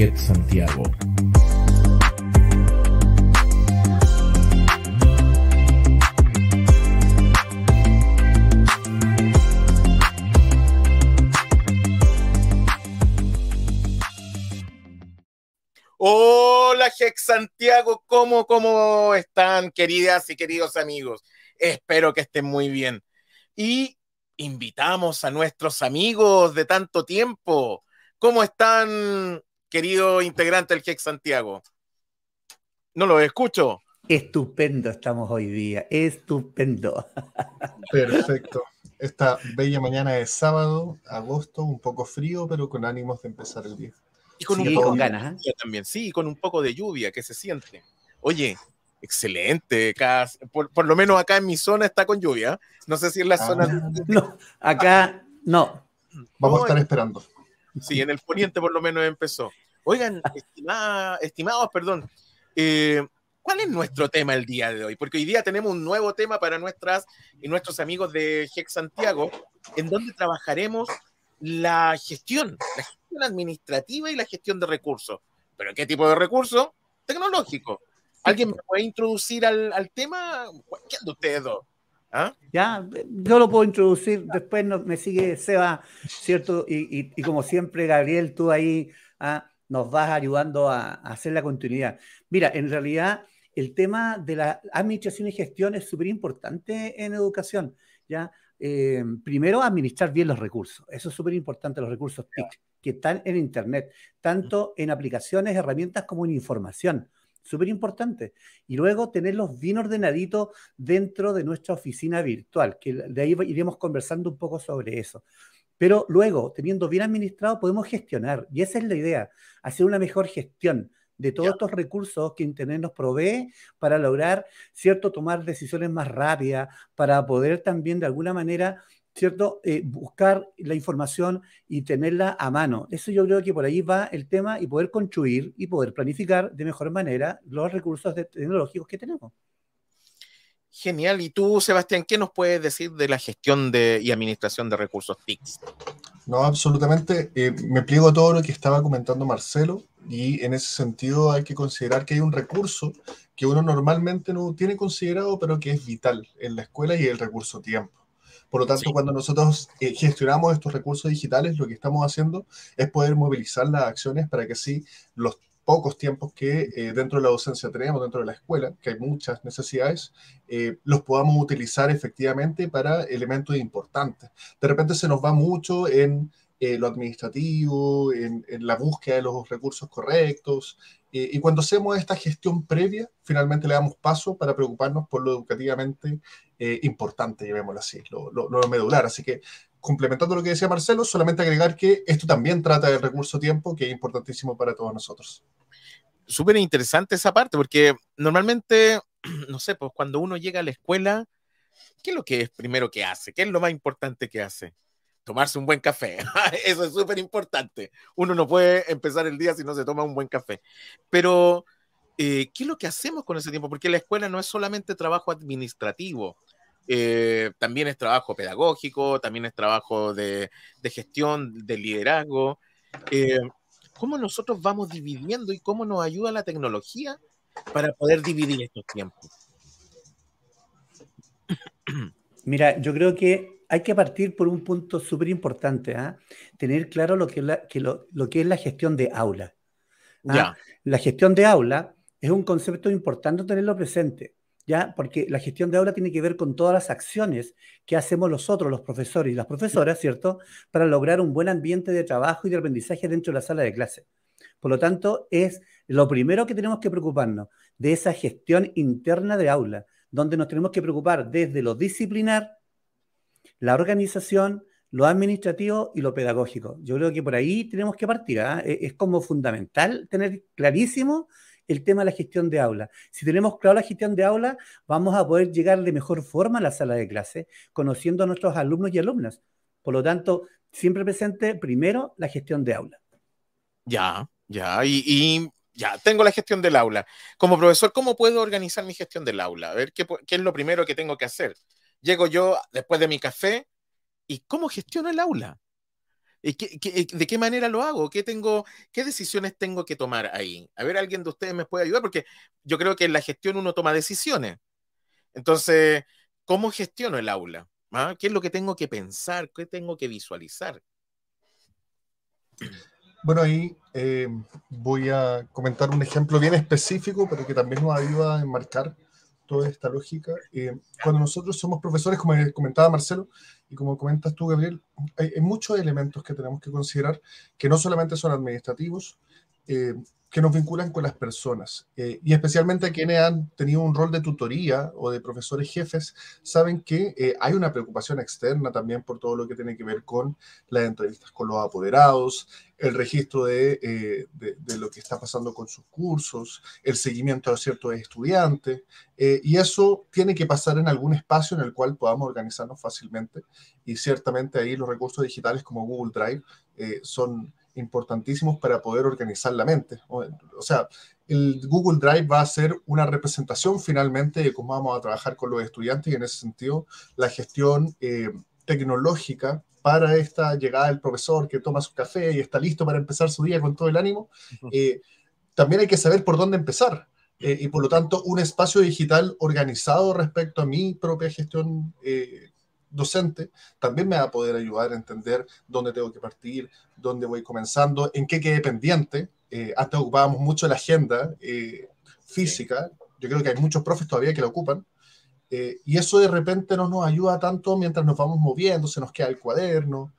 Santiago. Hola, Hex Santiago, ¿cómo, ¿cómo están, queridas y queridos amigos? Espero que estén muy bien. Y invitamos a nuestros amigos de tanto tiempo. ¿Cómo están, querido integrante del Hex Santiago? No lo escucho. Estupendo estamos hoy día, estupendo. Perfecto. Esta bella mañana de sábado, agosto, un poco frío, pero con ánimos de empezar el día. Y con Sí, un poco con de ganas, ¿eh? lluvia también, sí, con un poco de lluvia que se siente. Oye, excelente. acá- por, por lo menos acá en mi zona está con lluvia. No sé si en la Ah. zona, No, acá no. Vamos No, a estar esperando. Sí, en el poniente por lo menos empezó. Oigan, estimada- estimados, perdón, eh, ¿cuál es nuestro tema el día de hoy? Porque hoy día tenemos un nuevo tema para nuestras y nuestros amigos de Hex Santiago, en donde trabajaremos la gestión, la gestión administrativa y la gestión de recursos. ¿Pero qué tipo de recursos? Tecnológico. ¿Alguien me puede introducir al, al tema? ¿Quién de ustedes dos? ¿Ah? Ya, yo lo puedo introducir, después no- me sigue Seba, ¿cierto? Y, y- y como siempre, Gabriel, tú ahí ah, nos vas ayudando a, a hacer la continuidad. Mira, en realidad el tema de la administración y gestión es súper importante en educación, ¿ya? Eh, primero, administrar bien los recursos, eso es súper importante, los recursos TIC, que están en Internet, tanto en aplicaciones, herramientas como en información, súper importante. Y luego tenerlos bien ordenaditos dentro de nuestra oficina virtual, que de ahí iremos conversando un poco sobre eso. Pero luego, teniendo bien administrado, podemos gestionar, y esa es la idea, hacer una mejor gestión de todos estos recursos que Internet nos provee para lograr, ¿cierto?, tomar decisiones más rápidas, para poder también de alguna manera, ¿cierto?, Eh, buscar la información y tenerla a mano. Eso yo creo que por ahí va el tema y poder construir y poder planificar de mejor manera los recursos de- tecnológicos que tenemos. Genial. ¿Y tú, Sebastián, qué nos puedes decir de la gestión de, y administración de recursos TICs? No, absolutamente. eh, me pliego a todo lo que estaba comentando Marcelo y en ese sentido hay que considerar que hay un recurso que uno normalmente no tiene considerado, pero que es vital en la escuela y el recurso tiempo. Por lo tanto, Sí. cuando nosotros eh, gestionamos estos recursos digitales, lo que estamos haciendo es poder movilizar las acciones para que así los pocos tiempos que eh, dentro de la docencia tenemos, dentro de la escuela, que hay muchas necesidades, eh, los podamos utilizar efectivamente para elementos importantes. De repente se nos va mucho en eh, lo administrativo, en, la búsqueda de los recursos correctos, eh, y cuando hacemos esta gestión previa, finalmente le damos paso para preocuparnos por lo educativamente eh, importante, llamémoslo así, lo, lo, lo medular. Así que complementando lo que decía Marcelo, solamente agregar que esto también trata del recurso tiempo, que es importantísimo para todos nosotros. Súper interesante esa parte, porque normalmente, no sé, pues cuando uno llega a la escuela, ¿qué es lo que es primero que hace? ¿Qué es lo más importante que hace? Tomarse un buen café. Eso es súper importante. Uno no puede empezar el día si no se toma un buen café. Pero, eh, ¿qué es lo que hacemos con ese tiempo? Porque la escuela no es solamente trabajo administrativo, eh, también es trabajo pedagógico, también es trabajo de, de gestión, de liderazgo. Eh, ¿Cómo nosotros vamos dividiendo y cómo nos ayuda la tecnología para poder dividir estos tiempos? Mira, yo creo que hay que partir por un punto súper importante, ¿ah? tener claro lo que es la, que lo, lo que es la gestión de aula. ¿ah? La gestión de aula es un concepto importante tenerlo presente, ¿ya? Porque la gestión de aula tiene que ver con todas las acciones que hacemos nosotros, los profesores y las profesoras, ¿cierto? Para lograr un buen ambiente de trabajo y de aprendizaje dentro de la sala de clase. Por lo tanto, es lo primero que tenemos que preocuparnos de esa gestión interna de aula, donde nos tenemos que preocupar desde lo disciplinar, la organización, lo administrativo y lo pedagógico. Yo creo que por ahí tenemos que partir. ¿ah? Es es como fundamental tener clarísimo el tema de la gestión de aula. Si tenemos claro la gestión de aula, vamos a poder llegar de mejor forma a la sala de clase, conociendo a nuestros alumnos y alumnas. Por lo tanto, siempre presente primero la gestión de aula. ya, ya. Y, y ya, tengo la gestión del aula. Como profesor, ¿cómo puedo organizar mi gestión del aula? A ver, ¿qué, qué es lo primero que tengo que hacer? Llego yo después de mi café y ¿cómo gestiono el aula? de qué manera lo hago? ¿Qué, tengo, ¿Qué decisiones tengo que tomar ahí? A ver, alguien de ustedes me puede ayudar, porque yo creo que en la gestión uno toma decisiones. Entonces, ¿cómo gestiono el aula? ¿Ah? ¿Qué es lo que tengo que pensar? ¿Qué tengo que visualizar? Bueno, ahí eh, voy a comentar un ejemplo bien específico, pero que también nos ayuda a enmarcar toda esta lógica. Eh, cuando nosotros somos profesores, como comentaba Marcelo, y como comentas tú, Gabriel, hay, muchos elementos que tenemos que considerar que no solamente son administrativos, eh, que nos vinculan con las personas. Eh, y especialmente quienes han tenido un rol de tutoría o de profesores jefes, saben que eh, hay una preocupación externa también por todo lo que tiene que ver con las entrevistas con los apoderados, el registro de, de, de lo que está pasando con sus cursos, el seguimiento a ciertos estudiantes. y eso tiene que pasar en algún espacio en el cual podamos organizarnos fácilmente. Y ciertamente ahí los recursos digitales como Google Drive son importantísimos para poder organizar la mente. O, sea, el Google Drive va a ser una representación finalmente de cómo vamos a trabajar con los estudiantes y en ese sentido la gestión eh, tecnológica para esta llegada del profesor que toma su café y está listo para empezar su día con todo el ánimo, eh, también hay que saber por dónde empezar. Eh, y por lo tanto, un espacio digital organizado respecto a mi propia gestión docente también me va a poder ayudar a entender dónde tengo que partir, dónde voy comenzando, en qué quede pendiente. Eh, antes ocupábamos mucho la agenda eh, física, yo creo que hay muchos profes todavía que la ocupan, eh, y eso de repente no nos ayuda tanto mientras nos vamos moviendo, se nos queda el cuaderno,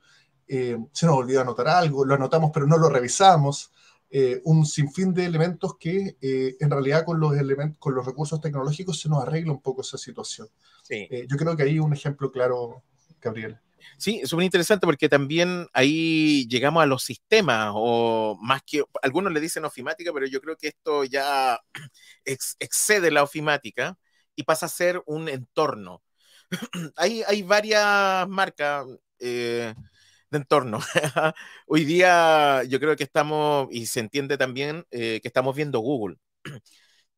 se nos olvida anotar algo, lo anotamos pero no lo revisamos. Un sinfín de elementos que en realidad con los, elementos, con los recursos tecnológicos se nos arregla un poco esa situación. Eh, yo creo que ahí un ejemplo claro, Gabriel. Sí, es súper interesante porque también ahí llegamos a los sistemas, o más que algunos le dicen ofimática, pero yo creo que esto ya excede la ofimática y pasa a ser un entorno. hay, hay varias marcas eh, de entorno. Hoy día yo creo que estamos, y se entiende también, eh, que estamos viendo Google.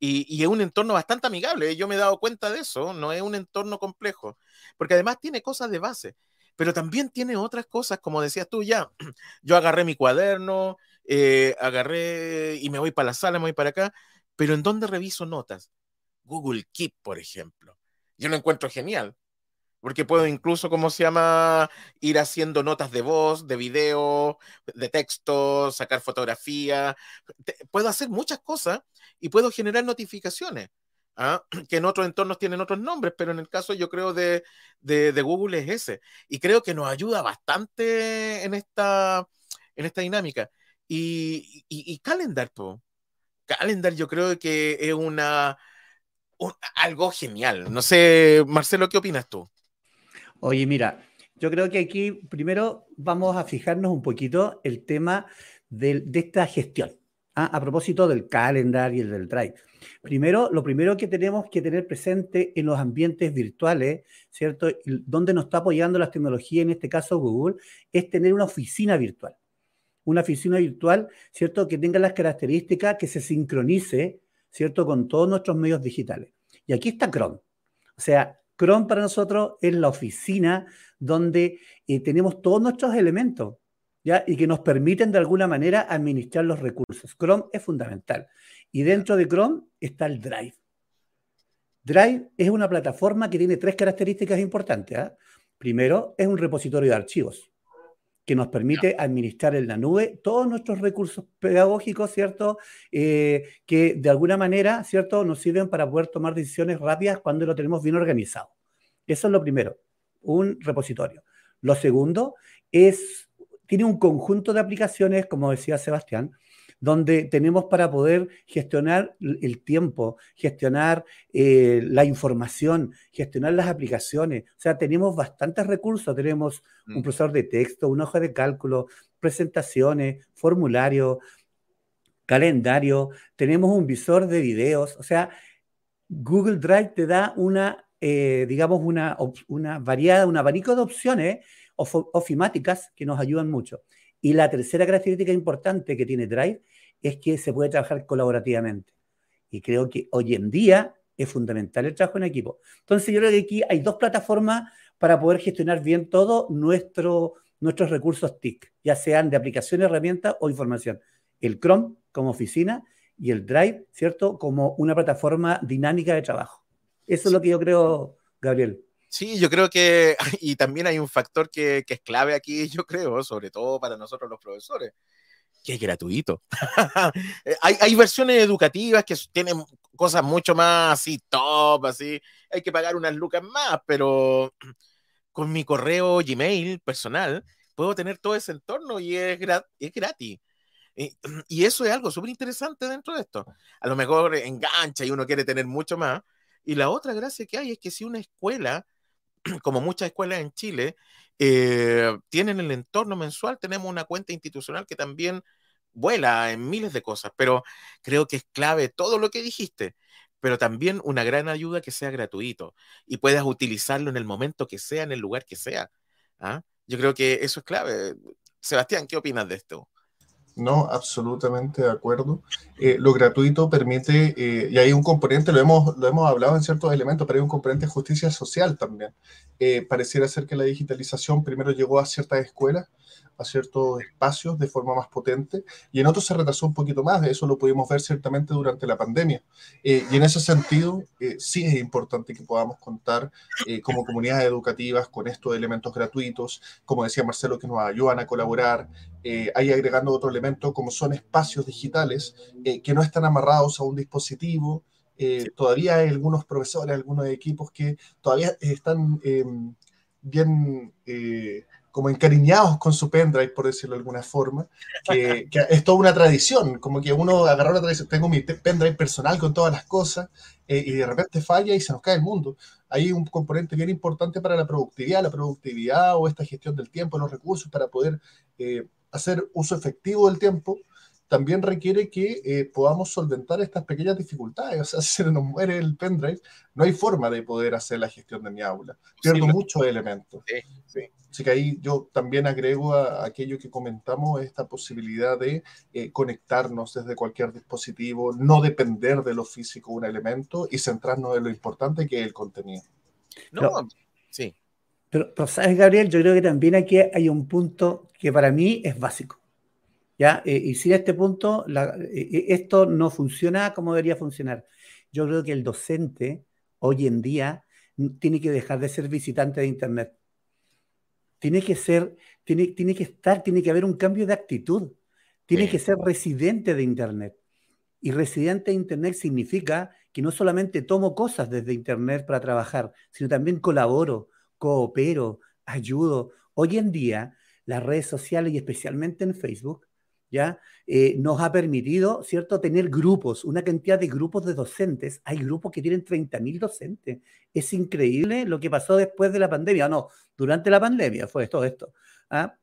Y, es un entorno bastante amigable, yo me he dado cuenta de eso, no es un entorno complejo, porque además tiene cosas de base, pero también tiene otras cosas, como decías tú ya, yo agarré mi cuaderno, eh, agarré y me voy para la sala, me voy para acá, pero ¿en dónde reviso notas? Google Keep, por ejemplo. Yo lo encuentro genial, porque puedo incluso, ¿cómo se llama? Ir haciendo notas de voz, de video, de texto, sacar fotografía. Puedo hacer muchas cosas y puedo generar notificaciones. ¿ah? que en otros entornos tienen otros nombres, pero en el caso yo creo de, de, Google es ese. Y creo que nos ayuda bastante en esta, en esta dinámica. Y, y, Calendar, Calendar yo creo que es una, algo genial. No sé, Marcelo, ¿qué opinas tú? Oye, mira, yo creo que aquí primero vamos a fijarnos un poquito el tema de, esta gestión. ¿ah? A propósito del calendar y el del drive. Primero, lo primero que tenemos que tener presente en los ambientes virtuales, ¿cierto? Donde nos está apoyando las tecnologías, en este caso Google, es tener una oficina virtual. Una oficina virtual, ¿cierto? Que tenga las características que se sincronice, ¿cierto? Con todos nuestros medios digitales. Y aquí está Chrome. O sea, Chrome para nosotros es la oficina donde eh, tenemos todos nuestros elementos. Y que nos permiten de alguna manera administrar los recursos. Chrome es fundamental. Y dentro de Chrome está el Drive. Drive es una plataforma que tiene tres características importantes. ¿ah? Primero, es un repositorio de archivos que nos permite administrar en la nube todos nuestros recursos pedagógicos, ¿cierto? Eh, que de alguna manera, ¿cierto? Nos sirven para poder tomar decisiones rápidas cuando lo tenemos bien organizado. Eso es lo primero, un repositorio. Lo segundo es, tiene un conjunto de aplicaciones, como decía Sebastián, donde tenemos para poder gestionar el tiempo, gestionar eh, la información, gestionar las aplicaciones. O sea, tenemos bastantes recursos. Tenemos un mm. procesador de texto, una hoja de cálculo, presentaciones, formulario, calendario, tenemos un visor de videos. O sea, Google Drive te da una, eh, digamos, una, una variada, un abanico de opciones ofimáticas que nos ayudan mucho. Y la tercera característica importante que tiene Drive es que se puede trabajar colaborativamente. Y creo que hoy en día es fundamental el trabajo en equipo. Entonces yo creo que aquí hay dos plataformas para poder gestionar bien todo nuestro, nuestros recursos TIC, ya sean de aplicación, herramienta o información. El Chrome como oficina y el Drive, ¿cierto? Como una plataforma dinámica de trabajo. Eso es lo que yo creo, Gabriel. Sí, yo creo que, y también hay un factor que, que, es clave aquí, yo creo, sobre todo para nosotros los profesores, que es gratuito. Eh, hay, hay, versiones educativas que tienen cosas mucho más así top, así, hay que pagar unas lucas más, pero con mi correo Gmail personal puedo tener todo ese entorno y es, es gratis. Y, y, eso es algo súper interesante dentro de esto. A lo mejor engancha y uno quiere tener mucho más. Y la otra gracia que hay es que si una escuela, como muchas escuelas en Chile, eh, tienen el entorno mensual, tenemos una cuenta institucional que también vuela en miles de cosas, pero creo que es clave todo lo que dijiste, pero también una gran ayuda que sea gratuito y puedas utilizarlo en el momento que sea, en el lugar que sea. ¿ah? Yo creo que eso es clave. Sebastián, ¿qué opinas de esto? No, absolutamente de acuerdo. Eh, lo gratuito permite, eh, y hay un componente, lo hemos, lo hemos hablado en ciertos elementos, pero hay un componente de justicia social también. Eh, pareciera ser que la digitalización primero llegó a ciertas escuelas, a ciertos espacios de forma más potente y en otros se retrasó un poquito más, eso lo pudimos ver ciertamente durante la pandemia. Eh, y en ese sentido, eh, sí es importante que podamos contar eh, como comunidades educativas con estos elementos gratuitos, como decía Marcelo, que nos ayudan a colaborar, ahí agregando otro elemento como son espacios digitales que no están amarrados a un dispositivo. Todavía hay algunos profesores, algunos equipos que todavía están bien como encariñados con su pendrive, por decirlo de alguna forma, que, es toda una tradición, como que uno agarra la tradición, tengo mi pendrive personal con todas las cosas, eh, y de repente falla y se nos cae el mundo. Hay un componente bien importante para la productividad, la productividad o esta gestión del tiempo, los recursos para poder eh, hacer uso efectivo del tiempo, también requiere que eh, podamos solventar estas pequeñas dificultades. O sea, si se nos muere el pendrive, no hay forma de poder hacer la gestión de mi aula. Pierdo muchos elementos. Sí, sí. Así que ahí yo también agrego a, aquello que comentamos, esta posibilidad de eh, conectarnos desde cualquier dispositivo, no depender de lo físico un elemento y centrarnos en lo importante que es el contenido. No, sí. Pero, sabes, Gabriel, yo creo que también aquí hay un punto que para mí es básico. ¿Ya? Eh, y sin este punto, eh, esto no funciona como debería funcionar. Yo creo que el docente hoy en día tiene que dejar de ser visitante de Internet tiene que ser, tiene, tiene que estar, tiene que haber un cambio de actitud. Tiene que ser residente de Internet. Y residente de Internet significa que no solamente tomo cosas desde Internet para trabajar, sino también colaboro, coopero, ayudo. Hoy en día, las redes sociales y especialmente en Facebook, ¿ya? Eh, nos ha permitido, ¿cierto?, tener grupos, una cantidad de grupos de docentes. Hay grupos que tienen 30.000 docentes. Es increíble lo que pasó después de la pandemia. No, durante la pandemia fue todo esto. ¿ah?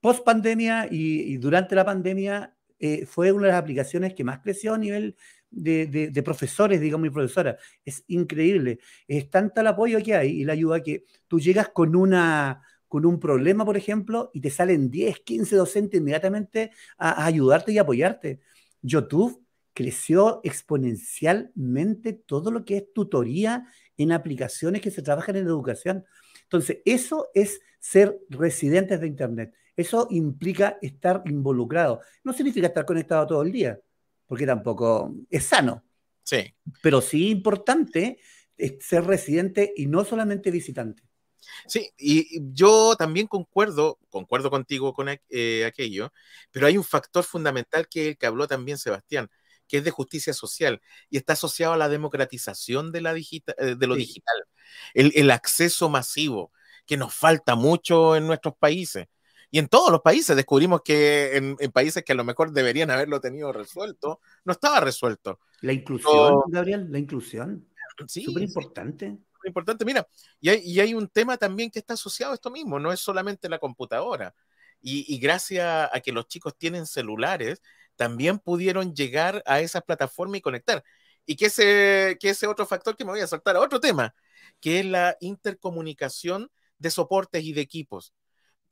Post pandemia y, durante la pandemia eh, fue una de las aplicaciones que más creció a nivel de, profesores, digamos, y profesoras. Es increíble. Es tanta el apoyo que hay y la ayuda que tú llegas con una con un problema, por ejemplo, y te salen 10, 15 docentes inmediatamente a, a ayudarte y apoyarte. YouTube creció exponencialmente todo lo que es tutoría en aplicaciones que se trabajan en educación. Entonces, eso es ser residentes de Internet. Eso implica estar involucrado. No significa estar conectado todo el día, porque tampoco es sano. Sí. Pero sí importante ser residente y no solamente visitante. Sí, y yo también concuerdo, concuerdo contigo con eh, aquello, pero hay un factor fundamental que el que habló también Sebastián, que es de justicia social y está asociado a la democratización de, la eh, de lo digital, el, acceso masivo, que nos falta mucho en nuestros países. Y en todos los países descubrimos que en, países que a lo mejor deberían haberlo tenido resuelto, no estaba resuelto. La inclusión, Gabriel, la inclusión. Sí. Súper importante. Importante. Mira, y hay, un tema también que está asociado a esto mismo, no es solamente la computadora. Y, y gracias a que los chicos tienen celulares, también pudieron llegar a esas plataformas y conectar. Y que ese, que ese otro factor que me voy a saltar a otro tema, que es la intercomunicación de soportes y de equipos.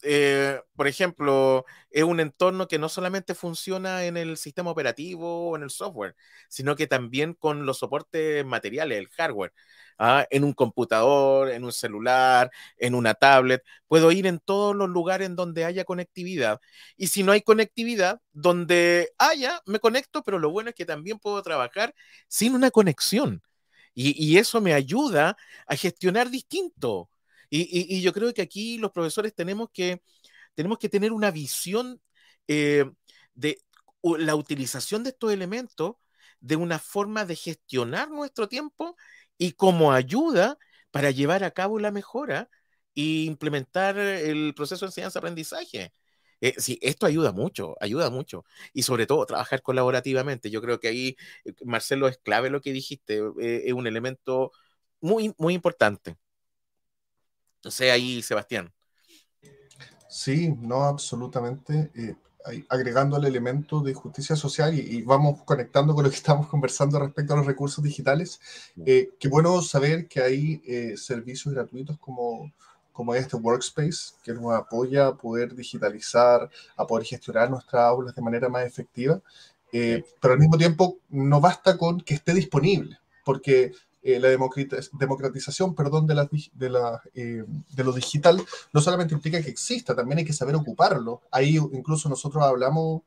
Eh, por ejemplo, es un entorno que no solamente funciona en el sistema operativo o en el software, sino que también con los soportes materiales, el hardware. ¿ah? En un computador, en un celular, en una tablet. Puedo ir en todos los lugares en donde haya conectividad. Y si no hay conectividad, donde haya, me conecto, pero lo bueno es que también puedo trabajar sin una conexión. y eso me ayuda a gestionar distinto y, yo creo que aquí los profesores tenemos que, tenemos que tener una visión eh, de la utilización de estos elementos de una forma de gestionar nuestro tiempo y como ayuda para llevar a cabo la mejora e implementar el proceso de enseñanza-aprendizaje. Eh, sí, esto ayuda mucho, ayuda mucho. Y sobre todo trabajar colaborativamente. Yo creo que ahí, eh, Marcelo, es clave lo que dijiste, es un elemento muy, muy importante. No sé ahí, Sebastián. Sí, no, absolutamente. Eh, agregando el elemento de justicia social y, vamos conectando con lo que estamos conversando respecto a los recursos digitales. Eh, qué bueno saber que hay eh, servicios gratuitos como, como este Workspace, que nos apoya a poder digitalizar, a poder gestionar nuestras aulas de manera más efectiva. Pero al mismo tiempo, no basta con que esté disponible, porque eh, la democratización perdón, de, la, de, la, eh, de, lo digital no solamente implica que exista, también hay que saber ocuparlo. Ahí incluso nosotros hablamos,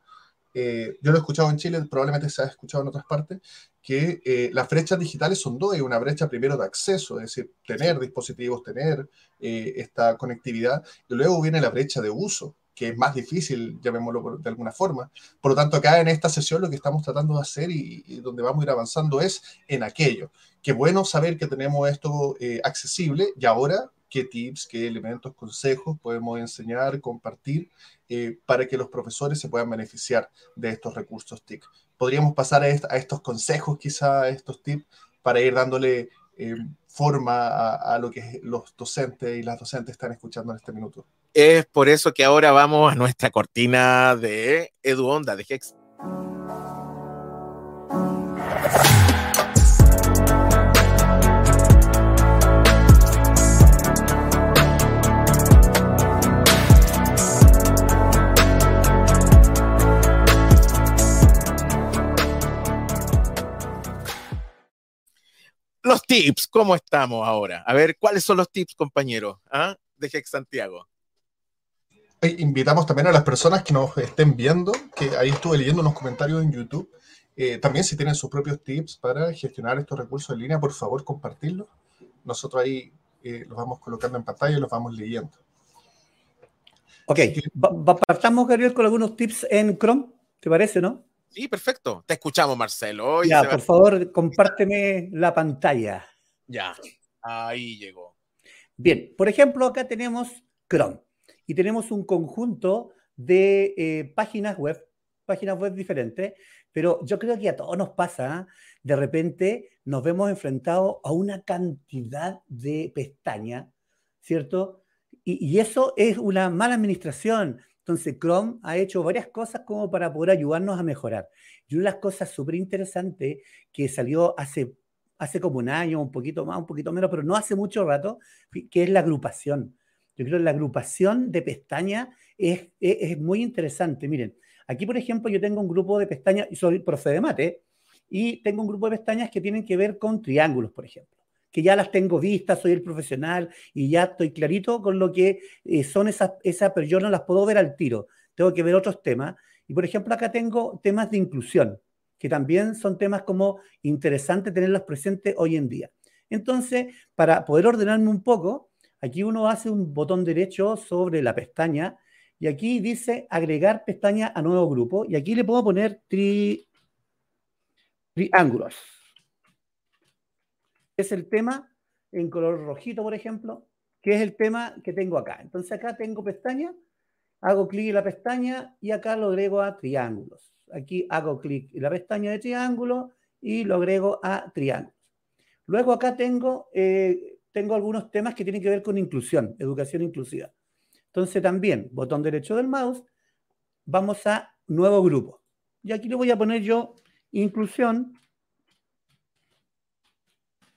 eh, yo lo he escuchado en Chile, probablemente se ha escuchado en otras partes, que las brechas digitales son dos. Hay una brecha primero de acceso, es decir, tener dispositivos, tener esta conectividad, y luego viene la brecha de uso que es más difícil, llamémoslo de alguna forma. Por lo tanto, acá en esta sesión lo que estamos tratando de hacer y, donde vamos a ir avanzando es en aquello. Qué bueno saber que tenemos esto eh, accesible y ahora qué tips, qué elementos, consejos podemos enseñar, compartir eh, para que los profesores se puedan beneficiar de estos recursos TIC. Podríamos pasar a, estos consejos, quizá a estos tips, para ir dándole eh, forma a, lo que los docentes y las docentes están escuchando en este minuto. Es por eso que ahora vamos a nuestra cortina de Edu Onda, de Hex. Los tips, ¿cómo estamos ahora? A ver, ¿cuáles son los tips, compañeros? ¿Ah? De Hex Santiago invitamos también a las personas que nos estén viendo, que ahí estuve leyendo unos comentarios en YouTube. Eh, también si tienen sus propios tips para gestionar estos recursos en línea, por favor compartirlos. Nosotros ahí eh, los vamos colocando en pantalla y los vamos leyendo. Ok, partamos, Gabriel, con algunos tips en Chrome, ¿te parece, no? Sí, perfecto. Te escuchamos, Marcelo. ya, por favor, compárteme la pantalla. Ya, ahí llegó. Bien, por ejemplo, acá tenemos Chrome y tenemos un conjunto de eh, páginas web, páginas web diferentes, pero yo creo que a todos nos pasa, ¿ah? de repente nos vemos enfrentados a una cantidad de pestañas, ¿cierto? Y, y, eso es una mala administración. Entonces, Chrome ha hecho varias cosas como para poder ayudarnos a mejorar. Y una de las cosas súper interesantes que salió hace, hace como un año, un poquito más, un poquito menos, pero no hace mucho rato, que es la agrupación. Yo creo que la agrupación de pestañas es, muy interesante. Miren, aquí, por ejemplo, yo tengo un grupo de pestañas, soy profe de mate, y tengo un grupo de pestañas que tienen que ver con triángulos, por ejemplo, que ya las tengo vistas, soy el profesional y ya estoy clarito con lo que eh, son esas, esas, pero yo no las puedo ver al tiro, tengo que ver otros temas. Y, por ejemplo, acá tengo temas de inclusión, que también son temas como interesantes tenerlas presentes hoy en día. Entonces, para poder ordenarme un poco, Aquí uno hace un botón derecho sobre la pestaña y aquí dice agregar pestaña a nuevo grupo y aquí le puedo poner triángulos. Es el tema en color rojito, por ejemplo, que es el tema que tengo acá. Entonces acá tengo pestaña, hago clic en la pestaña y acá lo agrego a triángulos. Aquí hago clic en la pestaña de triángulo y lo agrego a triángulos. Luego acá tengo eh, tengo algunos temas que tienen que ver con inclusión, educación inclusiva. Entonces también, botón derecho del mouse, vamos a nuevo grupo. Y aquí le voy a poner yo inclusión.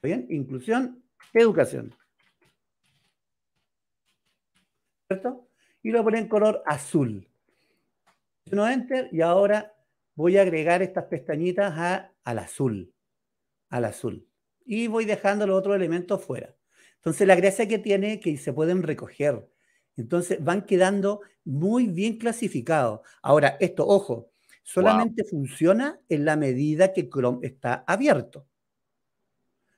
¿Bien? Inclusión, educación. ¿Cierto? y lo voy a poner en color azul. No enter y ahora voy a agregar estas pestañitas al azul, al azul. Y voy dejando los otros elementos fuera. Entonces la gracia que tiene es que se pueden recoger. Entonces van quedando muy bien clasificados. Ahora, esto, ojo, solamente funciona en la medida que Chrome está abierto.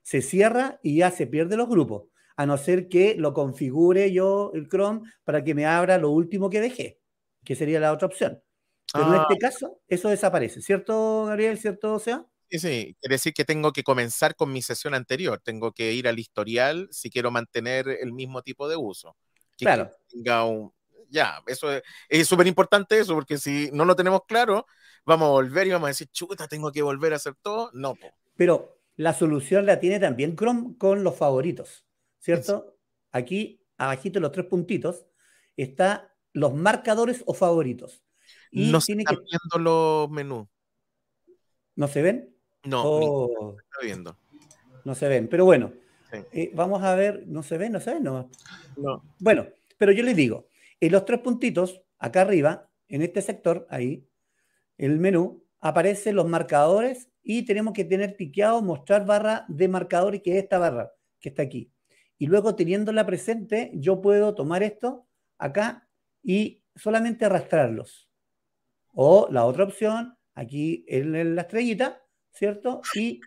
Se cierra y ya se pierde los grupos, a no ser que lo configure yo el Chrome para que me abra lo último que dejé, que sería la otra opción. Pero en este ah. caso, eso desaparece, ¿cierto, Gabriel? ¿Cierto, sea? Sí, sí, quiere decir que tengo que comenzar con mi sesión anterior, tengo que ir al historial si quiero mantener el mismo tipo de uso. claro. ya, eso es súper importante eso, porque si no lo tenemos claro, vamos a volver y vamos a decir, chuta, tengo que volver a hacer todo. No, Pero la solución la tiene también Chrome con los favoritos, ¿cierto? Aquí, abajito los tres puntitos, está los marcadores o favoritos. Y no tiene que... viendo los menús. ¿No se ven? No, oh. no está viendo. No se ven, pero bueno, eh, vamos a ver, no se ven, no se ven, no. no. Bueno, pero yo les digo, en los tres puntitos, acá arriba, en este sector, ahí, el menú, aparecen los marcadores y tenemos que tener tiqueado mostrar barra de marcadores, que es esta barra que está aquí. Y luego teniéndola presente, yo puedo tomar esto acá y solamente arrastrarlos. O la otra opción, aquí en la estrellita, ¿cierto? Y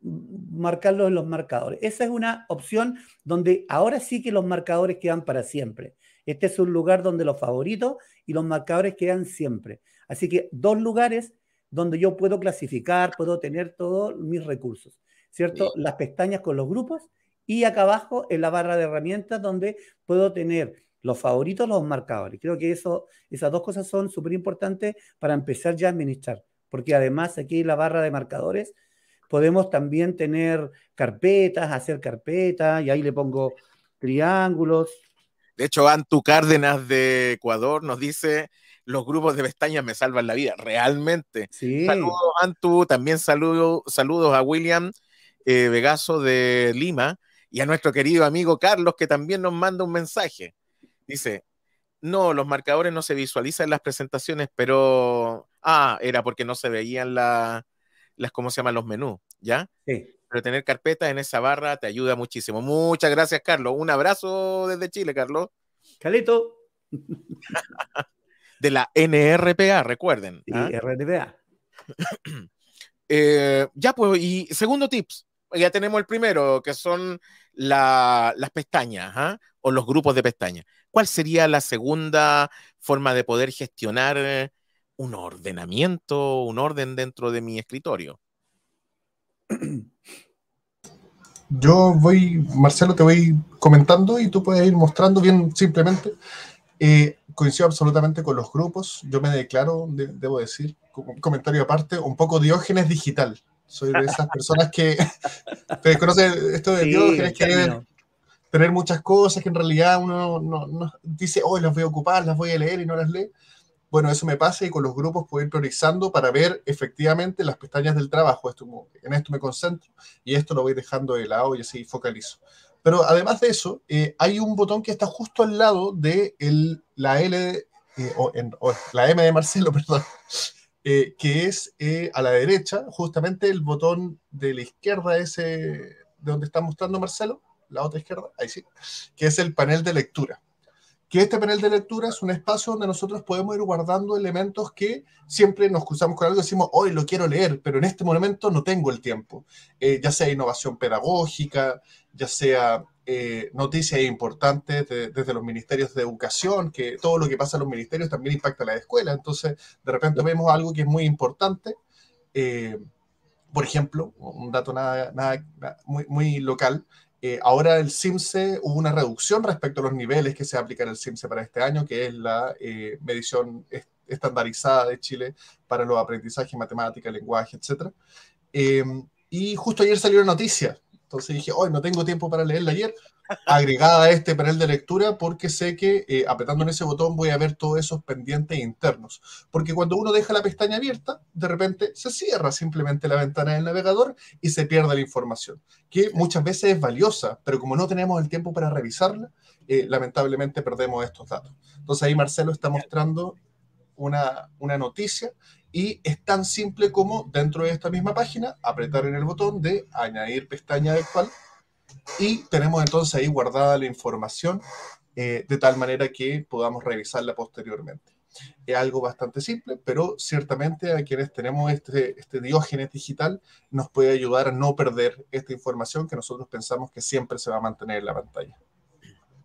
marcarlos en los marcadores. Esa es una opción donde ahora sí que los marcadores quedan para siempre. Este es un lugar donde los favoritos y los marcadores quedan siempre. Así que dos lugares donde yo puedo clasificar, puedo tener todos mis recursos, ¿cierto? Las pestañas con los grupos y acá abajo en la barra de herramientas donde puedo tener los favoritos, los marcadores. Creo que eso, esas dos cosas son súper importantes para empezar ya a administrar, porque además aquí en la barra de marcadores podemos también tener carpetas, hacer carpetas, y ahí le pongo triángulos. De hecho, Antu Cárdenas de Ecuador nos dice, los grupos de pestañas me salvan la vida, realmente. Saludos, Antu, también saludo, saludos a William eh, Vegaso de Lima y a nuestro querido amigo Carlos, que también nos manda un mensaje. Dice, no, los marcadores no se visualizan en las presentaciones, pero, ah, era porque no se veían las, ¿cómo se llaman? Los menús, ¿ya? Sí. Pero tener carpetas en esa barra te ayuda muchísimo. Muchas gracias, Carlos. Un abrazo desde Chile, Carlos. Calito. de la NRPA, recuerden. Sí, ¿ah? RPA. Eh, ya, pues, y segundo tips, ya tenemos el primero, que son las pestañas ¿ah? o los grupos de pestañas. ¿Cuál sería la segunda forma de poder gestionar un ordenamiento, un orden dentro de mi escritorio? Yo voy, Marcelo, te voy comentando y tú puedes ir mostrando bien simplemente. Eh, coincido absolutamente con los grupos. Yo me declaro, debo decir, como comentario aparte, un poco diógenes digital. Soy de esas personas que te conoce esto de diógenes, que tener muchas cosas que en realidad uno no, dice, hoy las voy a ocupar, las voy a leer y no las lee. Bueno, eso me pasa y con los grupos puedo ir priorizando para ver efectivamente las pestañas del trabajo. Esto, en esto me concentro y esto lo voy dejando de lado y así focalizo. Pero además de eso, eh, hay un botón que está justo al lado de la L, eh, o, la M de Marcelo, eh, que es a la derecha, justamente el botón de la izquierda, ese de donde está mostrando Marcelo, la otra izquierda, ahí sí, que es el panel de lectura que este panel de lectura es un espacio donde nosotros podemos ir guardando elementos que siempre nos cruzamos con algo y decimos, hoy lo quiero leer, pero en este momento no tengo el tiempo. Eh, ya sea innovación pedagógica, ya sea eh, noticias importantes desde los ministerios de educación, que todo lo que pasa en los ministerios también impacta a la escuela. Entonces, de repente vemos algo que es muy importante. Eh, por ejemplo, un dato nada, nada, muy, muy local, eh, ahora el CIMSE hubo una reducción respecto a los niveles que se aplican al CIMSE para este año, que es la eh, medición estandarizada de Chile para los aprendizajes, matemática, lenguaje, etc. Em, y justo ayer salió una noticia Entonces dije, hoy no tengo tiempo para leerla ayer, agregada a este panel de lectura porque sé que eh, apretando en ese botón voy a ver todos esos pendientes internos. Porque cuando uno deja la pestaña abierta, de repente se cierra simplemente la ventana del navegador y se pierde la información, que muchas veces es valiosa, pero como no tenemos el tiempo para revisarla, eh, lamentablemente perdemos estos datos. Entonces ahí Marcelo está mostrando una, una noticia y es tan simple como dentro de esta misma página apretar en el botón de añadir pestaña virtual y tenemos entonces ahí guardada la información eh, de tal manera que podamos revisarla posteriormente. Es algo bastante simple, pero ciertamente a quienes tenemos este, este diógenes digital nos puede ayudar a no perder esta información que nosotros pensamos que siempre se va a mantener en la pantalla.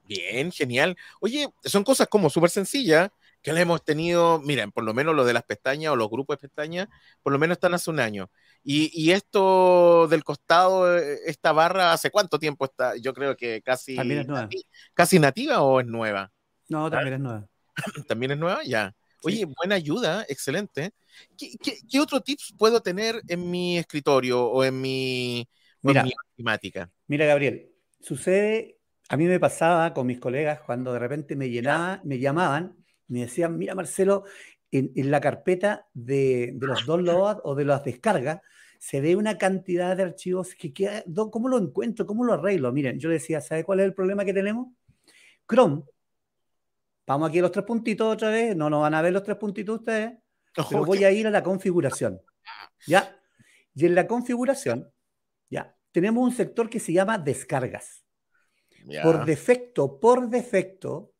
Bien, genial. Oye, son cosas como súper sencillas que le hemos tenido, miren, por lo menos lo de las pestañas o los grupos de pestañas, por lo menos están hace un año. Y, esto del costado, eh, esta barra, ¿hace cuánto tiempo está? Yo creo que casi, casi nativa o es nueva. No, también es nueva. también es nueva, ya. Oye, buena ayuda, excelente. ¿Qué, otro tips puedo tener en mi escritorio o en mi, mira, Mira, Gabriel, sucede, a mí me pasaba con mis colegas cuando de repente me llenaba, me llamaban me decían, mira Marcelo, en, la carpeta de, los downloads o de las descargas, se ve una cantidad de archivos que queda, ¿cómo lo encuentro? ¿Cómo lo arreglo? Miren, yo decía, ¿sabe cuál es el problema que tenemos? Chrome, vamos aquí a los tres puntitos otra vez, no nos van a ver los tres puntitos ustedes, pero voy a ir a la configuración, ¿ya? Y en la configuración, ya, tenemos un sector que se llama descargas. Por defecto, por defecto,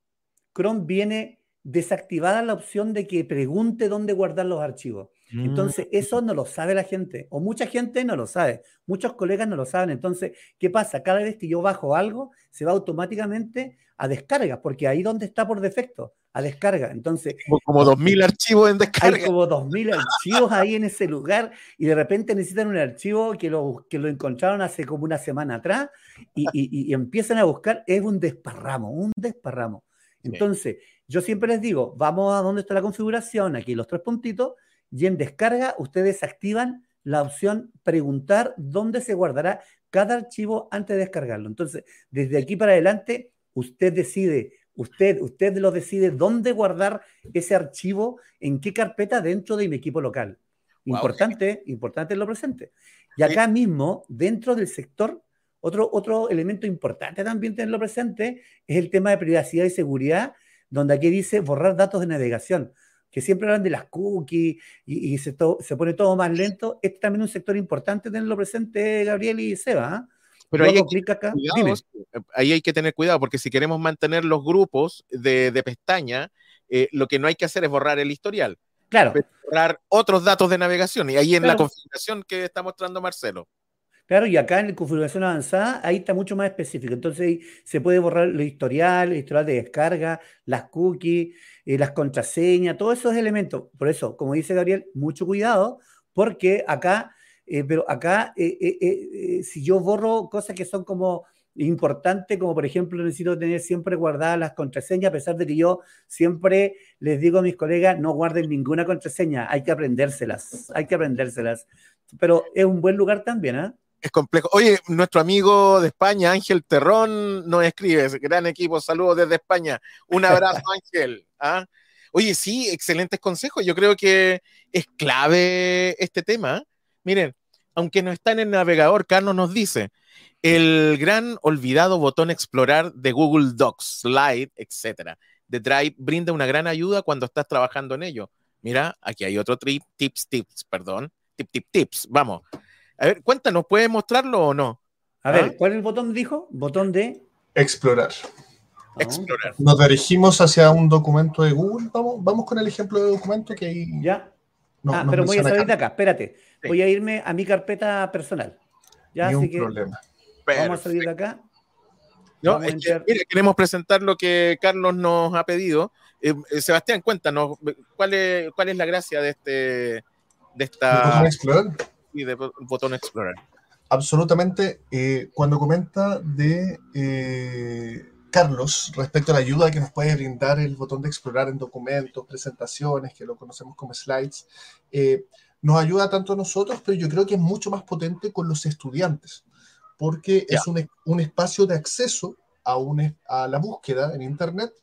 Chrome viene desactivada la opción de que pregunte dónde guardar los archivos. Entonces, mm. eso no lo sabe la gente, o mucha gente no lo sabe, muchos colegas no lo saben. Entonces, ¿qué pasa? Cada vez que yo bajo algo, se va automáticamente a descarga, porque ahí donde está por defecto, a descarga. Entonces, como, dos 2.000 archivos en descarga. Hay como 2.000 archivos ahí en ese lugar y de repente necesitan un archivo que lo, que lo encontraron hace como una semana atrás y, y empiezan a buscar, es un desparramo, un desparramo. Entonces, yo siempre les digo, vamos a donde está la configuración, aquí los tres puntitos, y en descarga ustedes activan la opción preguntar dónde se guardará cada archivo antes de descargarlo. Entonces, desde aquí para adelante, usted decide, usted, usted lo decide dónde guardar ese archivo, en qué carpeta dentro de mi equipo local. Importante, importante lo presente. Y acá mismo, dentro del sector, otro, otro elemento importante también tenerlo presente es el tema de privacidad y seguridad donde aquí dice borrar datos de navegación, que siempre hablan de las cookies y, se, se, pone todo más lento. Este también es un sector importante tenerlo presente, Gabriel y Seba. ¿ah? Pero ahí hay, acá. ahí hay, que tener cuidado, porque si queremos mantener los grupos de, pestaña, eh, lo que no hay que hacer es borrar el historial. Claro. Borrar otros datos de navegación. Y ahí en la configuración que está mostrando Marcelo. Claro, y acá en la configuración avanzada, ahí está mucho más específico. Entonces se puede borrar el historial, el historial de descarga, las cookies, eh, las contraseñas, todos esos elementos. Por eso, como dice Gabriel, mucho cuidado, porque acá, eh, pero acá, eh, si yo borro cosas que son como importantes, como por ejemplo necesito tener siempre guardadas las contraseñas, a pesar de que yo siempre les digo a mis colegas, no guarden ninguna contraseña, hay que aprendérselas, hay que aprendérselas. Pero es un buen lugar también, ¿ah? Es complejo. Oye, nuestro amigo de España, Ángel Terrón, nos escribe, gran equipo, saludos desde España. Un abrazo, Ángel. ¿ah? Oye, sí, excelentes consejos. Yo creo que es clave este tema. Miren, aunque no está en el navegador, Carlos nos dice, el gran olvidado botón explorar de Google Docs, Slide, etcétera, de Drive brinda una gran ayuda cuando estás trabajando en ello. Mira, aquí hay otro tip, tips, tips, perdón, tip, tip, tips. Vamos. A ver, cuéntanos, ¿puede mostrarlo o no? A ver, ¿Ah? ¿cuál es el botón dijo? Botón de explorar. Ah. Explorar. Nos dirigimos hacia un documento de Google. Vamos, vamos con el ejemplo de documento que ahí. Ya. ah, pero voy a salir de acá, espérate. Voy a irme a mi carpeta personal. Ya, Ni un problema. Vamos a salir de acá. No, queremos presentar lo que Carlos nos ha pedido. Eh, eh, Sebastián, cuéntanos, ¿cuál es, ¿cuál es la gracia de este de esta. explorar? Y de botón explorar. Absolutamente. Eh, cuando comenta de eh, Carlos respecto a la ayuda que nos puede brindar el botón de explorar en documentos, presentaciones, que lo conocemos como slides, eh, nos ayuda tanto a nosotros, pero yo creo que es mucho más potente con los estudiantes porque es un, un, espacio de acceso a, un, a la búsqueda en Internet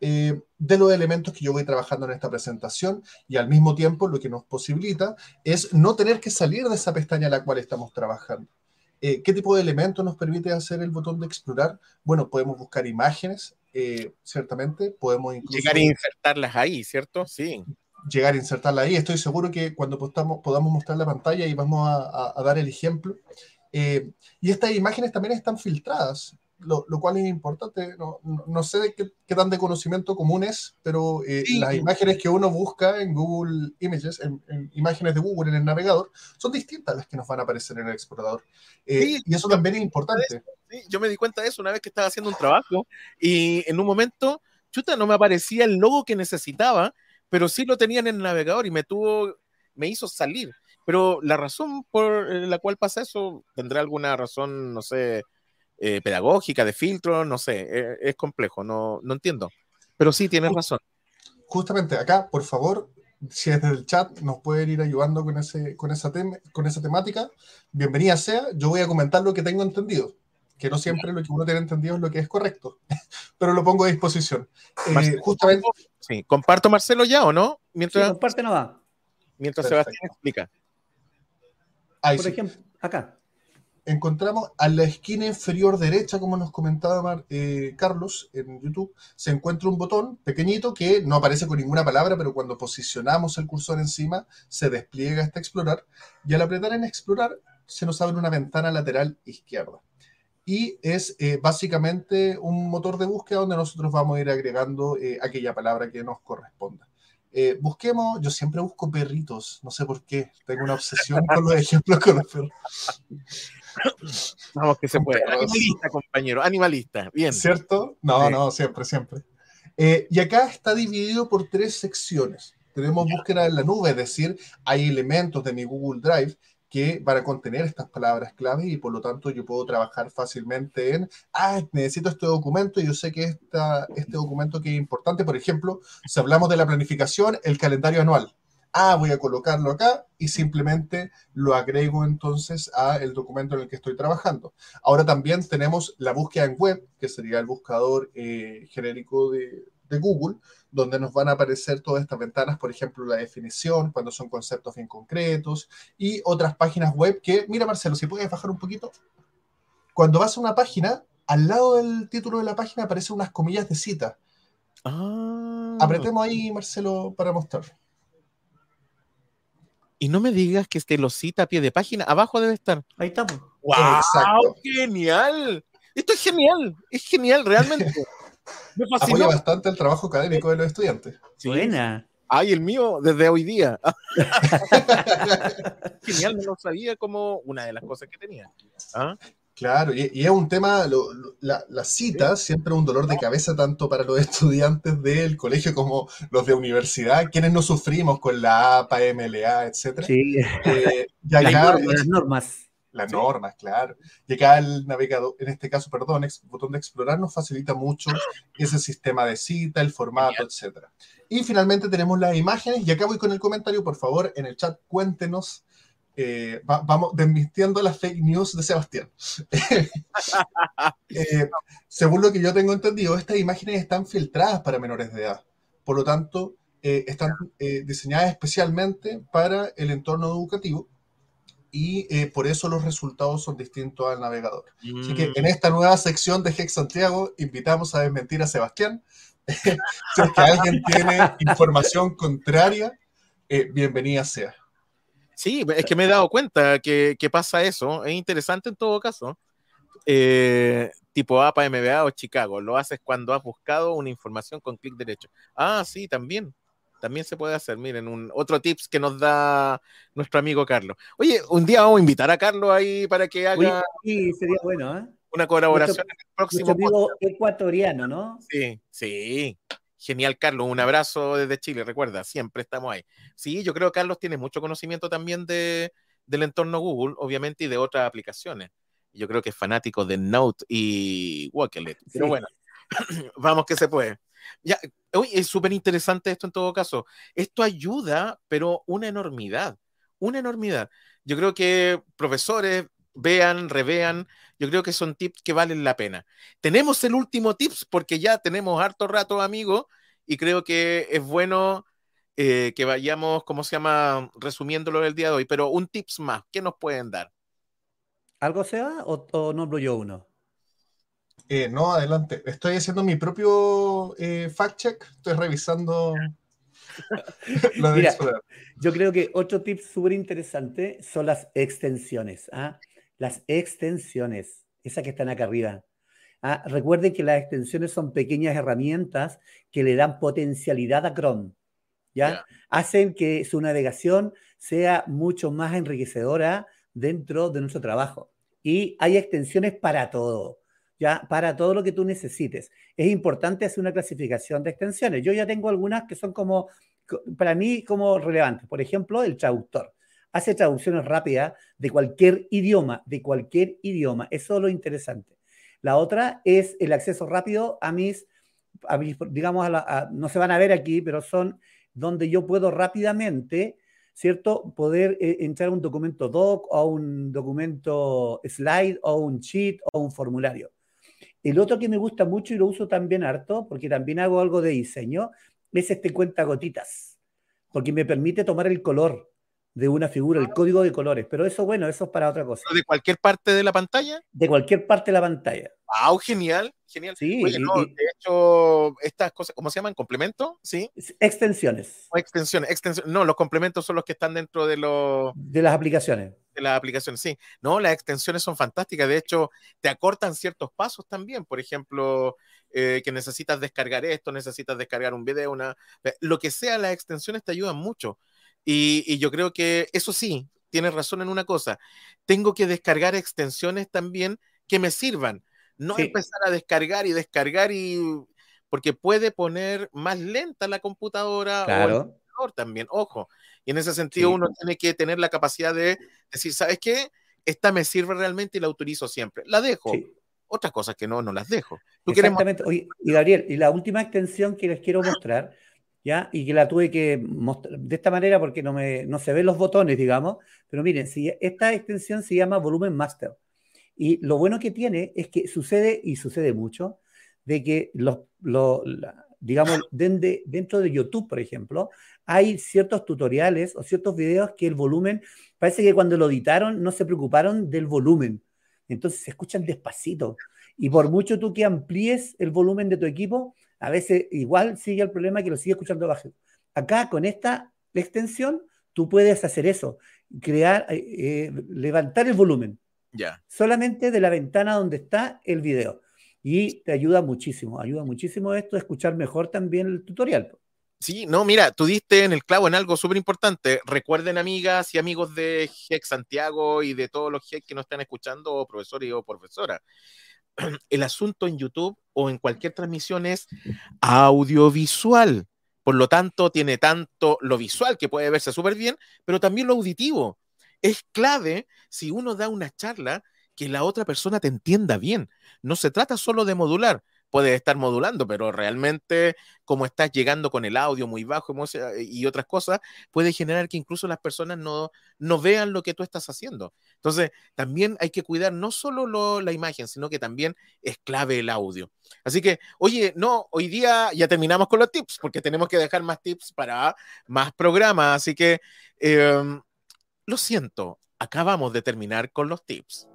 eh, de los elementos que yo voy trabajando en esta presentación y al mismo tiempo lo que nos posibilita es no tener que salir de esa pestaña a la cual estamos trabajando. Eh, ¿Qué tipo de elementos nos permite hacer el botón de explorar? Bueno, podemos buscar imágenes, eh, ciertamente, podemos incluso... Llegar a insertarlas ahí, ¿cierto? Sí. Llegar a insertarlas ahí. Estoy seguro que cuando podamos, podamos mostrar la pantalla y vamos a, dar el ejemplo. y estas imágenes también están filtradas lo, cual es importante. No, no, sé qué, qué, tan de conocimiento común es, pero eh, las imágenes que uno busca en Google Images, en, imágenes de Google en el navegador, son distintas a las que nos van a aparecer en el explorador. Eh, y eso también es importante. yo me di cuenta de eso una vez que estaba haciendo un trabajo y en un momento, chuta, no me aparecía el logo que necesitaba, pero sí lo tenía en el navegador y me tuvo, me hizo salir. Pero la razón por la cual pasa eso, tendrá alguna razón, no sé, eh, pedagógica, de filtro, no sé, eh, es complejo, no, no entiendo. Pero sí, tienes razón. Justamente acá, por favor, si desde el chat nos pueden ir ayudando con, ese, con, esa, con esa temática, bienvenida sea. Yo voy a comentar lo que tengo entendido, que no siempre lo que uno tiene entendido es lo que es correcto, pero lo pongo a disposición. Eh, justamente. Sí, comparto Marcelo ya o no? Mientras, comparte no va. Mientras Sebastián explica. por ejemplo, acá encontramos a la esquina inferior derecha, como nos comentaba eh, Carlos en YouTube, se encuentra un botón pequeñito que no aparece con ninguna palabra, pero cuando posicionamos el cursor encima se despliega hasta explorar y al apretar en explorar se nos abre una ventana lateral izquierda. Y es eh, básicamente un motor de búsqueda donde nosotros vamos a ir agregando eh, aquella palabra que nos corresponda. busquemos, yo siempre busco perritos, no sé por qué, tengo una obsesión con los ejemplos con los perros. Vamos que se puede. Animalista, compañero, animalista. Bien. ¿Cierto? No, no, siempre, siempre. Eh, y acá está dividido por tres secciones. Tenemos búsqueda en la nube, es decir, hay elementos de mi Google Drive que van a contener estas palabras clave y por lo tanto yo puedo trabajar fácilmente en, ah, necesito este documento y yo sé que esta, este documento que es importante, por ejemplo, si hablamos de la planificación, el calendario anual ah, voy a colocarlo acá y simplemente lo agrego entonces a el documento en el que estoy trabajando. Ahora también tenemos la búsqueda en web, que sería el buscador eh, genérico de, Google, donde nos van a aparecer todas estas ventanas, por ejemplo, la definición, cuando son conceptos bien concretos, y otras páginas web que, mira Marcelo, si puedes bajar un poquito. Cuando vas a una página, al lado del título de la página aparecen unas comillas de cita. Ah. Apretemos ahí, Marcelo, para mostrar. Y no me digas que este lo cita a pie de página, abajo debe estar. Ahí está. ¡Wow! ¡Genial! Esto es genial, es genial, realmente. Me Apoya bastante el trabajo académico de los estudiantes. Buena. Ay, el mío desde hoy día. genial, me lo sabía como una de las cosas que tenía. ¿Ah? Claro, y, es un tema, la, la, cita siempre un dolor de cabeza tanto para los estudiantes del colegio como los de universidad, quienes no sufrimos con la APA, MLA, etc. Sí, eh, las, normas, las, normas. claro. Y acá el navegador, en este caso, perdón, el botón de explorar nos facilita mucho ese sistema de cita, el formato, etc. Y finalmente tenemos las imágenes, y acá voy con el comentario, por favor, en el chat cuéntenos eh, vamos desmintiendo las fake news de Sebastián. Eh, según lo que yo tengo entendido, estas imágenes están filtradas para menores de edad. Por lo tanto, eh, están diseñadas especialmente para el entorno educativo y por eso los resultados son distintos al navegador. Así que en esta nueva sección de Hex Santiago invitamos a desmentir a Sebastián. si es que alguien tiene información contraria, bienvenida sea. Sí, es que me he dado cuenta que, pasa eso. Es interesante en todo caso. Eh, tipo APA, MBA o Chicago. Lo haces cuando has buscado una información con clic derecho. Ah, sí, también. También se puede hacer. Miren, un, otro tips que nos da nuestro amigo Carlos. Oye, un día vamos a invitar a Carlos ahí para que haga. sí, sería bueno, ¿eh? Una colaboración en el próximo. amigo ecuatoriano, ¿no? Sí, sí. Genial, Carlos. Un abrazo desde Chile. Recuerda, siempre estamos ahí. Sí, yo creo que Carlos tiene mucho conocimiento también de, del entorno Google, obviamente, y de otras aplicaciones. Yo creo que es fanático de Note y Wakelet. Pero bueno, vamos que se puede. Ya, es súper interesante esto en todo caso. Esto ayuda, pero una enormidad, una enormidad. Yo creo que profesores, vean, revean. Yo creo que son tips que valen la pena. Tenemos el último tips porque ya tenemos harto rato, amigos, y creo que es bueno eh, que vayamos, ¿cómo se llama? Resumiéndolo del día de hoy, pero un tips más, ¿qué nos pueden dar? ¿Algo se va o, o nombro yo uno? Eh, no, adelante. Estoy haciendo mi propio eh, fact check. Estoy revisando. Mira, yo creo que otro tip súper interesante son las extensiones. ¿ah? Las extensiones, esas que están acá arriba. ¿ah? Recuerden que las extensiones son pequeñas herramientas que le dan potencialidad a Chrome. ¿ya? Yeah. Hacen que su navegación sea mucho más enriquecedora dentro de nuestro trabajo. Y hay extensiones para todo ya para todo lo que tú necesites. Es importante hacer una clasificación de extensiones. Yo ya tengo algunas que son como, para mí, como relevantes. Por ejemplo, el traductor. Hace traducciones rápidas de cualquier idioma, de cualquier idioma. Eso es lo interesante. La otra es el acceso rápido a mis, a mis digamos, no se van a ver aquí, pero son donde yo puedo rápidamente, ¿cierto? Poder eh, entrar a un documento doc o un documento slide o un sheet o un formulario. El otro que me gusta mucho y lo uso también harto, porque también hago algo de diseño, es este cuenta gotitas, porque me permite tomar el color de una figura, el código de colores. Pero eso, bueno, eso es para otra cosa. ¿De cualquier parte de la pantalla? De cualquier parte de la pantalla. ¡Wow! Genial, genial. Sí, Oye, no, y, de hecho, estas cosas, ¿cómo se llaman? ¿Complemento? Sí. Extensiones. O extensiones, extensiones. No, los complementos son los que están dentro de los. De las aplicaciones de las aplicaciones, sí. No, las extensiones son fantásticas. De hecho, te acortan ciertos pasos también. Por ejemplo, eh, que necesitas descargar esto, necesitas descargar un video, una, lo que sea, las extensiones te ayudan mucho. Y, y yo creo que eso sí, tienes razón en una cosa. Tengo que descargar extensiones también que me sirvan. No sí. empezar a descargar y descargar y porque puede poner más lenta la computadora claro. o el también, ojo. Y en ese sentido sí. uno tiene que tener la capacidad de decir, ¿sabes qué? Esta me sirve realmente y la utilizo siempre. La dejo. Sí. Otras cosas que no, no las dejo. ¿Tú Exactamente. Oye, y Gabriel, y la última extensión que les quiero mostrar, ¿ya? Y que la tuve que mostrar de esta manera porque no, me, no se ven los botones, digamos. Pero miren, si esta extensión se llama Volumen Master. Y lo bueno que tiene es que sucede, y sucede mucho, de que los, los, la, digamos, dentro de YouTube, por ejemplo, hay ciertos tutoriales o ciertos videos que el volumen, parece que cuando lo editaron no se preocuparon del volumen. Entonces se escuchan despacito. Y por mucho tú que amplíes el volumen de tu equipo, a veces igual sigue el problema que lo sigue escuchando bajo. Acá con esta extensión, tú puedes hacer eso, crear, eh, eh, levantar el volumen. Ya. Yeah. Solamente de la ventana donde está el video. Y te ayuda muchísimo, ayuda muchísimo esto, escuchar mejor también el tutorial. Sí, no, mira, tú diste en el clavo en algo súper importante. Recuerden, amigas y amigos de GEC Santiago y de todos los GEC que nos están escuchando, o profesores o profesoras. El asunto en YouTube o en cualquier transmisión es audiovisual. Por lo tanto, tiene tanto lo visual que puede verse súper bien, pero también lo auditivo. Es clave si uno da una charla que la otra persona te entienda bien. No se trata solo de modular, puedes estar modulando, pero realmente como estás llegando con el audio muy bajo y otras cosas, puede generar que incluso las personas no, no vean lo que tú estás haciendo. Entonces, también hay que cuidar no solo lo, la imagen, sino que también es clave el audio. Así que, oye, no, hoy día ya terminamos con los tips, porque tenemos que dejar más tips para más programas. Así que, eh, lo siento, acabamos de terminar con los tips.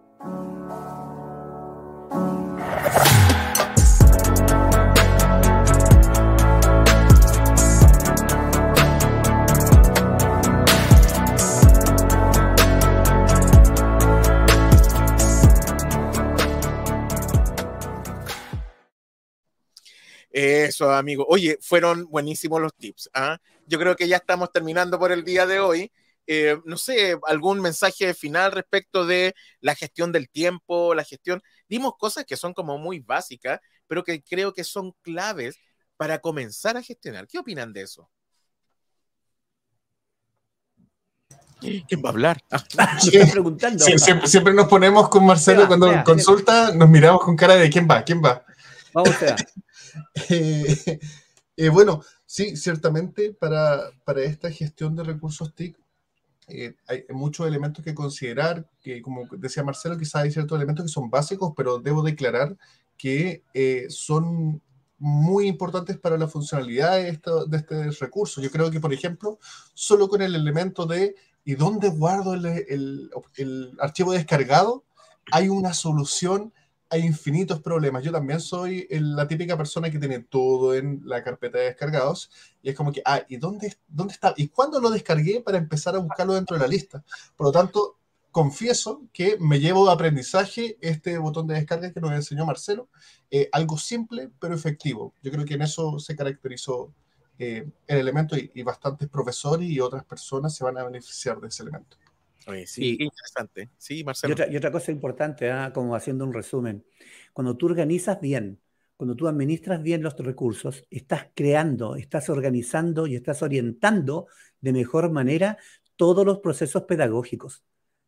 Eso, amigo. Oye, fueron buenísimos los tips. ¿ah? Yo creo que ya estamos terminando por el día de hoy. Eh, no sé, algún mensaje final respecto de la gestión del tiempo, la gestión. Dimos cosas que son como muy básicas, pero que creo que son claves para comenzar a gestionar. ¿Qué opinan de eso? ¿Quién va a hablar? Sí, preguntando. Sí, siempre, siempre, nos ponemos con Marcelo cuando consulta, nos miramos con cara de quién va, quién va. Vamos a eh, eh, bueno, sí, ciertamente para, para esta gestión de recursos TIC eh, hay muchos elementos que considerar, que como decía Marcelo, quizás hay ciertos elementos que son básicos, pero debo declarar que eh, son muy importantes para la funcionalidad de, de este recurso. Yo creo que, por ejemplo, solo con el elemento de ¿y dónde guardo el, el, el archivo descargado? Hay una solución hay infinitos problemas. Yo también soy la típica persona que tiene todo en la carpeta de descargados y es como que, ah, ¿y dónde, dónde está? ¿Y cuándo lo descargué para empezar a buscarlo dentro de la lista? Por lo tanto, confieso que me llevo de aprendizaje este botón de descarga que nos enseñó Marcelo. Eh, algo simple, pero efectivo. Yo creo que en eso se caracterizó eh, el elemento y bastantes profesores y otras personas se van a beneficiar de ese elemento sí, interesante. Sí, Marcelo. Y otra, cosa importante, ¿ah? como haciendo un resumen, cuando tú organizas bien, cuando tú administras bien los recursos, estás creando, estás organizando y estás orientando de mejor manera todos los procesos pedagógicos.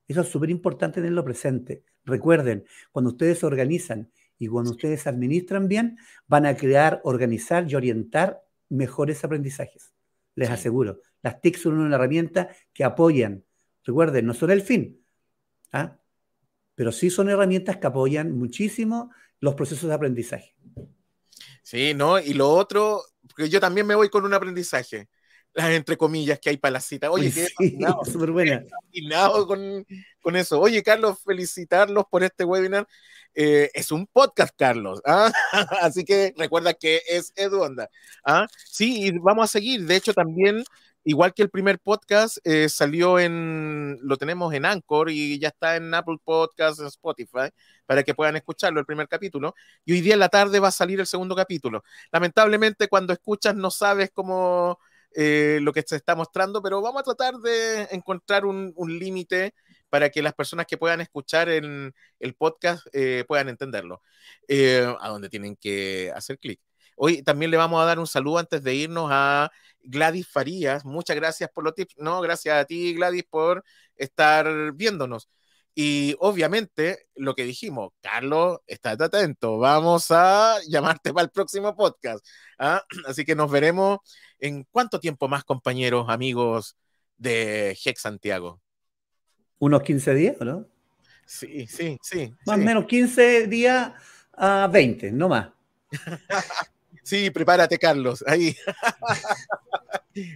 Eso es súper importante tenerlo presente. Recuerden, cuando ustedes organizan y cuando ustedes administran bien, van a crear, organizar y orientar mejores aprendizajes. Les aseguro. Las TIC son una herramienta que apoyan, Recuerden, no son el fin, ¿ah? pero sí son herramientas que apoyan muchísimo los procesos de aprendizaje. Sí, ¿no? Y lo otro, porque yo también me voy con un aprendizaje, las entre comillas que hay para la cita. Oye, qué sí, súper buena. Con, con, eso. Oye, Carlos, felicitarlos por este webinar. Eh, es un podcast, Carlos. ¿ah? Así que recuerda que es Edu Onda. ¿ah? Sí, y vamos a seguir. De hecho, también igual que el primer podcast, eh, salió en, lo tenemos en Anchor y ya está en Apple Podcasts, en Spotify, para que puedan escucharlo, el primer capítulo. Y hoy día en la tarde va a salir el segundo capítulo. Lamentablemente, cuando escuchas no sabes cómo eh, lo que se está mostrando, pero vamos a tratar de encontrar un, límite para que las personas que puedan escuchar en el podcast eh, puedan entenderlo, a donde tienen que hacer clic. Hoy también le vamos a dar un saludo antes de irnos a Gladys Farías. Muchas gracias por los tips. No, gracias a ti, Gladys, por estar viéndonos. Y obviamente lo que dijimos, Carlos, estate atento, vamos a llamarte para el próximo podcast. ¿ah? Así que nos veremos en cuánto tiempo más, compañeros, amigos de Hex Santiago. Unos 15 días, ¿no? Sí, sí, sí. Más o menos 15 días a 20, no más. Sí, prepárate, Carlos. Ahí.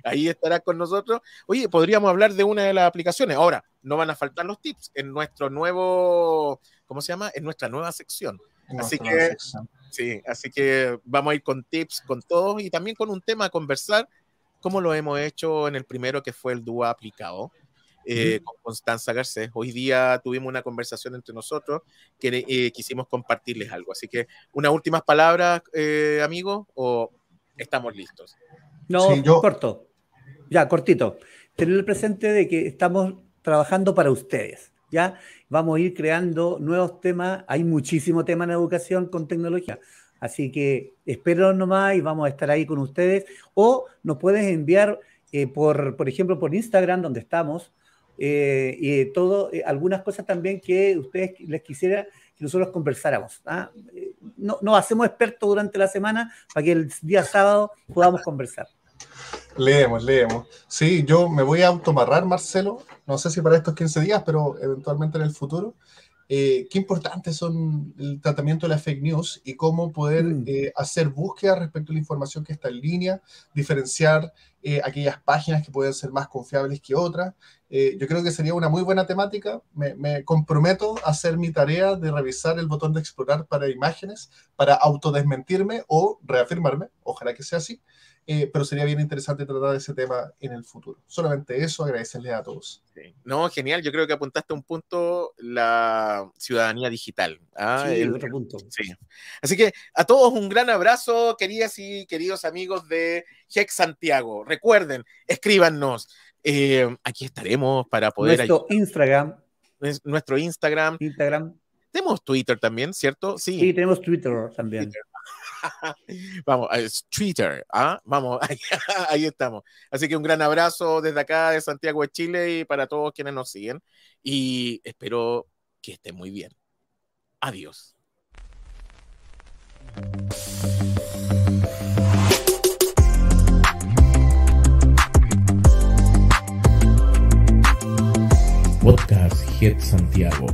Ahí estará con nosotros. Oye, podríamos hablar de una de las aplicaciones. Ahora, no van a faltar los tips en nuestro nuevo, ¿cómo se llama? En nuestra nueva sección. así que, sí, así que vamos a ir con tips, con todos y también con un tema a conversar, como lo hemos hecho en el primero que fue el dúo aplicado. Eh, con Constanza Garcés. Hoy día tuvimos una conversación entre nosotros que eh, quisimos compartirles algo. Así que, unas últimas palabras, eh, amigos, o estamos listos. No, yo... corto. Ya, cortito. Tener presente de que estamos trabajando para ustedes. ¿ya? Vamos a ir creando nuevos temas. Hay muchísimo tema en educación con tecnología. Así que espero nomás y vamos a estar ahí con ustedes. O nos puedes enviar por, por ejemplo, por Instagram, donde estamos, eh, y todo, eh, algunas cosas también que ustedes les quisiera que nosotros conversáramos. ¿ah? Eh, no, nos hacemos expertos durante la semana para que el día sábado podamos conversar. Leemos, leemos. Sí, yo me voy a automarrar, Marcelo. No sé si para estos 15 días, pero eventualmente en el futuro. Qué importante son el tratamiento de la fake news y cómo poder mm. hacer búsqueda respecto a la información que está en línea, diferenciar aquellas páginas que pueden ser más confiables que otras eh, yo creo que sería una muy buena temática. Me, comprometo a hacer mi tarea de revisar el botón de explorar para imágenes, para autodesmentirme o reafirmarme. Ojalá que sea así. Eh, pero sería bien interesante tratar ese tema en el futuro. Solamente eso, agradecerles a todos. No, genial. Yo creo que apuntaste un punto, la ciudadanía digital. ¿ah? Sí, otro punto. Sí. Así que a todos un gran abrazo, queridas y queridos amigos de Hex Santiago. Recuerden, escríbanos eh, aquí estaremos para poder. Nuestro Instagram. Nuestro Instagram. Instagram. Tenemos Twitter también, ¿cierto? Sí. Sí, tenemos Twitter también. Vamos, es Twitter, ¿ah? Vamos, ahí, estamos. Así que un gran abrazo desde acá de Santiago de Chile y para todos quienes nos siguen. Y espero que estén muy bien. Adiós. Podcast Head Santiago.